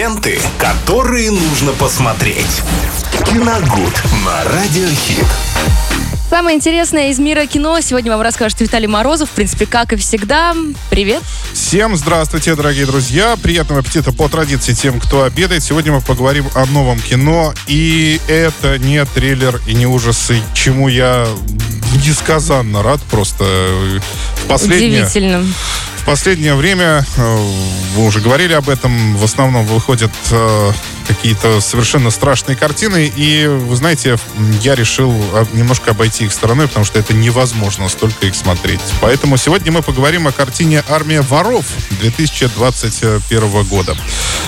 Ленты, которые нужно посмотреть. Киногуд на Радиохит. Самое интересное из мира кино сегодня вам расскажет Виталий Морозов. В принципе, как и всегда. Привет. Всем здравствуйте, дорогие друзья. Приятного аппетита по традиции тем, кто обедает. Сегодня мы поговорим о новом кино. И это не трейлер и не ужасы, чему я несказанно рад просто. В последнее, Удивительно. Последнее время, э, вы уже говорили об этом, в основном выходят э, какие-то совершенно страшные картины. И, вы знаете, я решил э, немножко обойти их стороной, потому что это невозможно столько их смотреть. Поэтому сегодня мы поговорим о картине «Армия воров» 2021 года.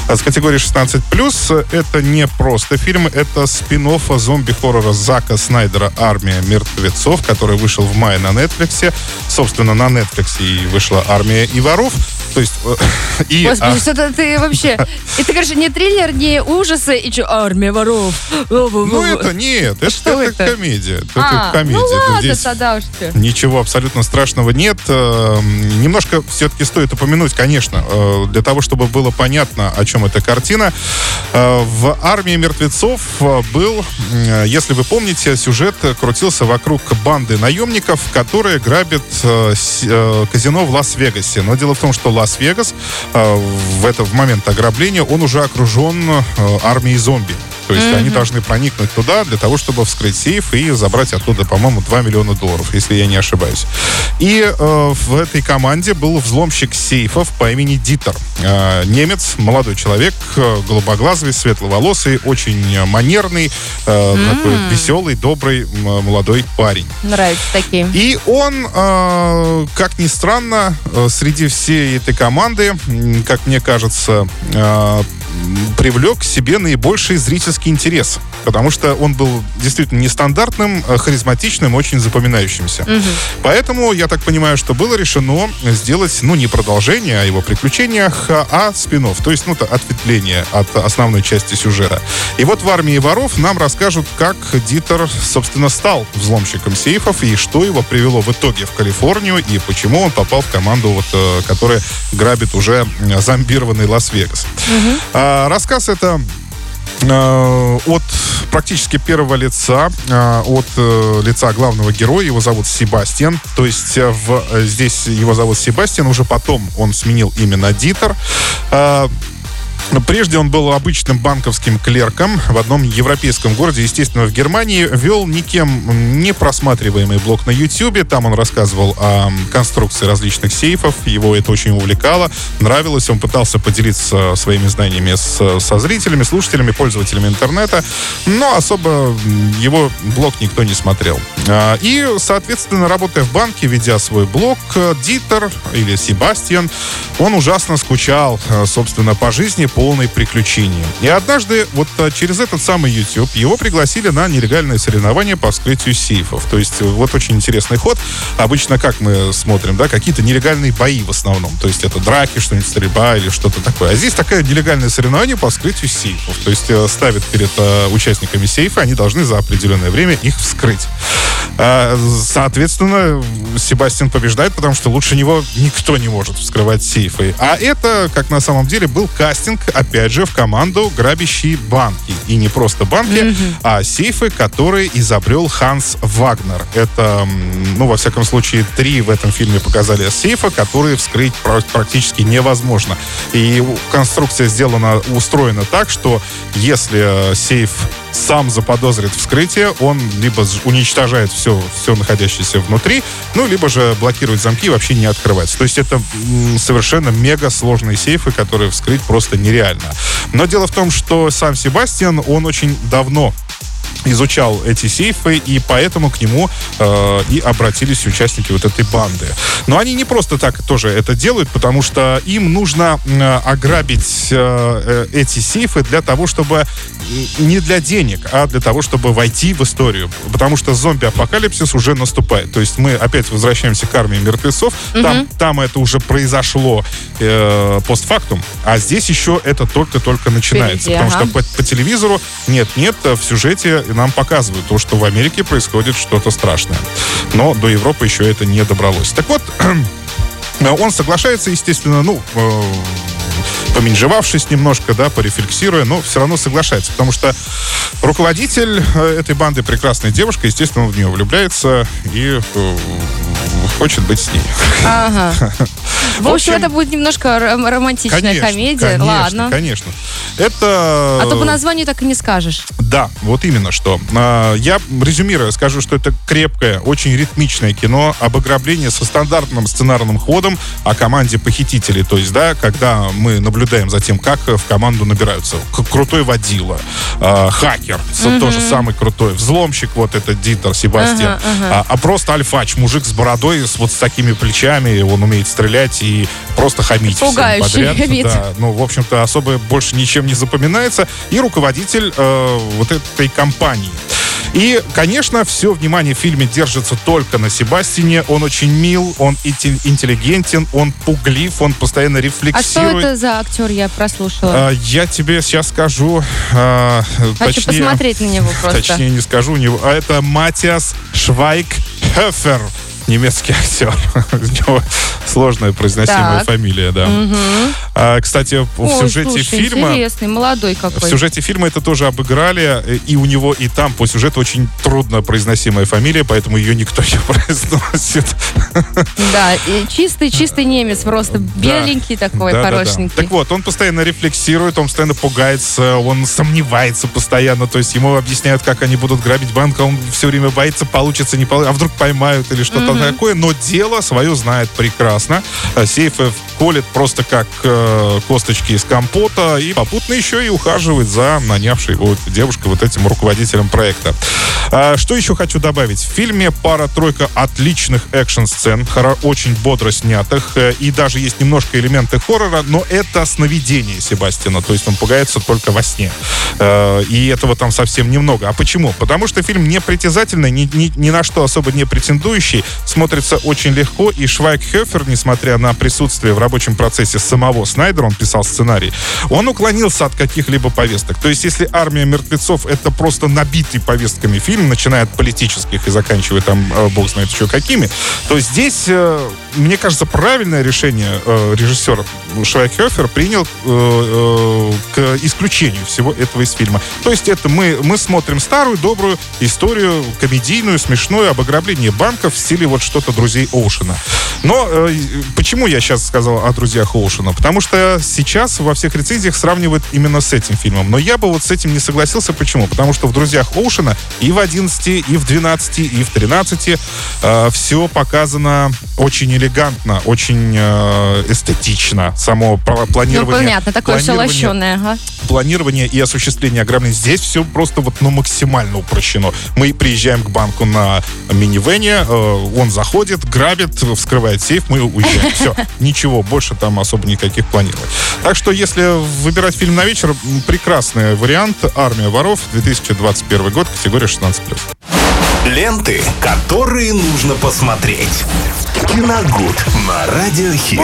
А С категории 16+, это не просто фильм, это спин зомби-хоррора Зака Снайдера «Армия мертвецов», который вышел в мае на Netflix. Собственно, на Netflix и вышла «Армия и воров». То есть... э, И, Господи, а, что-то ты вообще... И ты, короче, не триллер, не ужасы, и что, армия воров. ну, это нет, это, Что это это? комедия. Это А, комедия. ну ладно, здесь тогда уж ты. Ничего абсолютно страшного нет. Э, Немножко все-таки стоит упомянуть, конечно, э, для того, чтобы было понятно, о чем эта картина. Э, В «Армии мертвецов» был, если вы помните, сюжет крутился вокруг банды наемников, которые грабят казино в Лас-Вегасе. Но дело в том, что Лас-Вегас э, в этот момент ограбления, он уже окружен э, армией зомби. То есть они должны проникнуть туда для того, чтобы вскрыть сейф и забрать оттуда, по-моему, 2 миллиона долларов, если я не ошибаюсь. И э, в этой команде был взломщик сейфов по имени Дитер. Э, немец, молодой человек, э, голубоглазый, светловолосый, очень э, манерный, э, такой веселый, добрый м, молодой парень. Нравятся такие. И он, э, как ни странно, э, среди всей этой команды, м, как мне кажется, э, привлек к себе наибольший зрительский интерес. Потому что он был действительно нестандартным, э, харизматичным, очень запоминающимся. Поэтому, я так понимаю, что было решено сделать, ну, не продолжение о его приключениях, а, а спин То есть, ну, ответвление от основной части сюжета. И вот в «Армии воров» нам расскажут, как Дитер, собственно, стал взломщиком сейфов и что его привело в итоге в Калифорнию и почему он попал в команду, вот, э, которая грабит уже э, зомбированный Лас-Вегас. А, рассказ это э, от практически первого лица, э, от лица главного героя. Его зовут Себастьян. То есть в, здесь его зовут Себастьян. Уже потом он сменил имя на Дитер. Прежде он был обычным банковским клерком в одном европейском городе, естественно, в Германии. Вел никем не просматриваемый блог на YouTube. Там он рассказывал о конструкции различных сейфов. Его это очень увлекало, нравилось. Он пытался поделиться своими знаниями с, со зрителями, слушателями, пользователями интернета. Но особо его блог никто не смотрел. А, И, соответственно, работая в банке, ведя свой блог, Дитер или Себастьян, он ужасно скучал, собственно, по жизни, полной приключений. И однажды вот э, через этот самый YouTube его пригласили на нелегальное соревнование по вскрытию сейфов. То есть э, вот очень интересный ход. Обычно как мы смотрим, да, какие-то нелегальные бои в основном. То есть это драки, что-нибудь стрельба или что-то такое. А здесь такое нелегальное соревнование по вскрытию сейфов. То есть э, ставят перед э, участниками сейфа, они должны за определенное время их вскрыть. А, Соответственно, Себастьян побеждает, потому что лучше него никто не может вскрывать сейфы. А это, как на самом деле, был кастинг, опять же, в команду грабящие банки. И не просто банки, а сейфы, которые изобрел Ханс Вагнер. Это, ну, во всяком случае, три в этом фильме показали сейфа, которые вскрыть практически невозможно. И конструкция сделана, устроена так, что если э, сейф сам заподозрит вскрытие, он либо уничтожает все, все находящееся внутри, ну, либо же блокирует замки и вообще не открывается. То есть это совершенно мега сложные сейфы, которые вскрыть просто нереально. Но дело в том, что сам Себастьян, он очень давно изучал эти сейфы, и поэтому к нему э, и обратились участники вот этой банды. Но они не просто так тоже это делают, потому что им нужно э, ограбить э, э, эти сейфы для того, чтобы не для денег, а для того, чтобы войти в историю. Потому что зомби-апокалипсис уже наступает. То есть мы опять возвращаемся к армии мертвецов. Там, там это уже произошло э, постфактум, а здесь еще это только-только начинается. Впереди, потому ага. что по, по телевизору нет-нет, в сюжете нам показывают то, что в Америке происходит что-то страшное. Но до Европы еще это не добралось. Так вот, он соглашается, естественно, ну, э, поменжевавшись немножко, да, порефлексируя, но все равно соглашается, потому что руководитель э, этой банды прекрасная девушка, естественно, он в нее влюбляется и э, хочет быть с ней. Ага. В общем, это будет немножко ром- романтичная Конечно, комедия. конечно, Ладно. конечно. Это... А то по названию так и не скажешь. Да, вот именно что. А, Я, резюмируя, скажу, что это крепкое, очень ритмичное кино об ограблении со стандартным сценарным ходом о команде похитителей. То есть, да, когда мы наблюдаем за тем, как в команду набираются к- крутой водила, а, хакер, с- тоже самый крутой, взломщик, вот этот Дитер Себастьян, Ага, ага. А, а просто альфач, мужик с бородой, с вот с такими плечами, он умеет стрелять и просто хамить всем Пугающий подряд. вид. Да, ну, в общем-то, особо больше ничем не запоминается. И руководитель э, вот этой компании. И, конечно, все внимание в фильме держится только на Себастине. Он очень мил, он интел- интеллигентен, он пуглив, он постоянно А что рефлексирует. это за актер, я прослушала? А, я тебе сейчас скажу, а, Хочу точнее, посмотреть на него просто. точнее не скажу, него, а это Матиас Швайк-Хефер, немецкий актер. У него сложная произносимая Так. фамилия, да. А, кстати, в Ой, сюжете слушай, фильма... интересный, молодой В какой. сюжете фильма это тоже обыграли, э, и у него и там по сюжету очень трудно произносимая фамилия, поэтому ее никто не произносит. Да, чистый-чистый немец, просто беленький такой, Да-да-да. хорошенький. Так вот, он постоянно рефлексирует, он постоянно пугается, он сомневается постоянно, то есть ему объясняют, как они будут грабить банк, а он все время боится, получится, не получится, а вдруг поймают или что-то такое, но дело свое знает прекрасно. Э, Сейфы колет просто как косточки из компота и попутно еще и ухаживает за нанявшей его девушкой, вот этим руководителем проекта. А, Что еще хочу добавить? В фильме пара-тройка отличных экшн-сцен, очень бодро снятых, э, и даже есть немножко элементы хоррора, но это сновидение Себастьяна, то есть он пугается только во сне. Э, И этого там совсем немного. А почему? Потому что фильм непритязательный, ни, ни- ни на что особо не претендующий, смотрится очень легко, и Швайкхёфер, несмотря на присутствие в рабочем процессе самого Снайдера, он писал сценарий, он уклонился от каких-либо повесток. То есть, если «Армия мертвецов» — это просто набитый повестками фильм, начиная от политических и заканчивая там, э, бог знает еще какими, то здесь, э, мне кажется, правильное решение э, режиссер Швайкхёфер принял к исключению всего этого из фильма. То есть, это мы, мы смотрим старую, добрую историю, комедийную, смешную, об ограблении банков в стиле вот что-то «Друзей Оушена». Но э, почему я сейчас сказал о «Друзьях Оушена»? Потому что сейчас во всех рецензиях сравнивают именно с этим фильмом. Но я бы вот с этим не согласился. Почему? Потому что в «Друзьях Оушена» и в 11, и в 12, и в 13 э, все показано очень элегантно, очень э, эстетично. Само пла- Ну, планирование... понятно, такое все планирование- лощеное, ага. планирование и осуществление ограбления. Здесь все просто вот ну, максимально упрощено. Мы приезжаем к банку на минивене, э, он заходит, грабит, вскрывает сейф, мы уезжаем. Все, ничего, больше там особо никаких планировать. Так что, если выбирать фильм на вечер, прекрасный вариант «Армия воров», 2021 год, категория 16+. Ленты, которые нужно посмотреть. Киногуд на радиохит.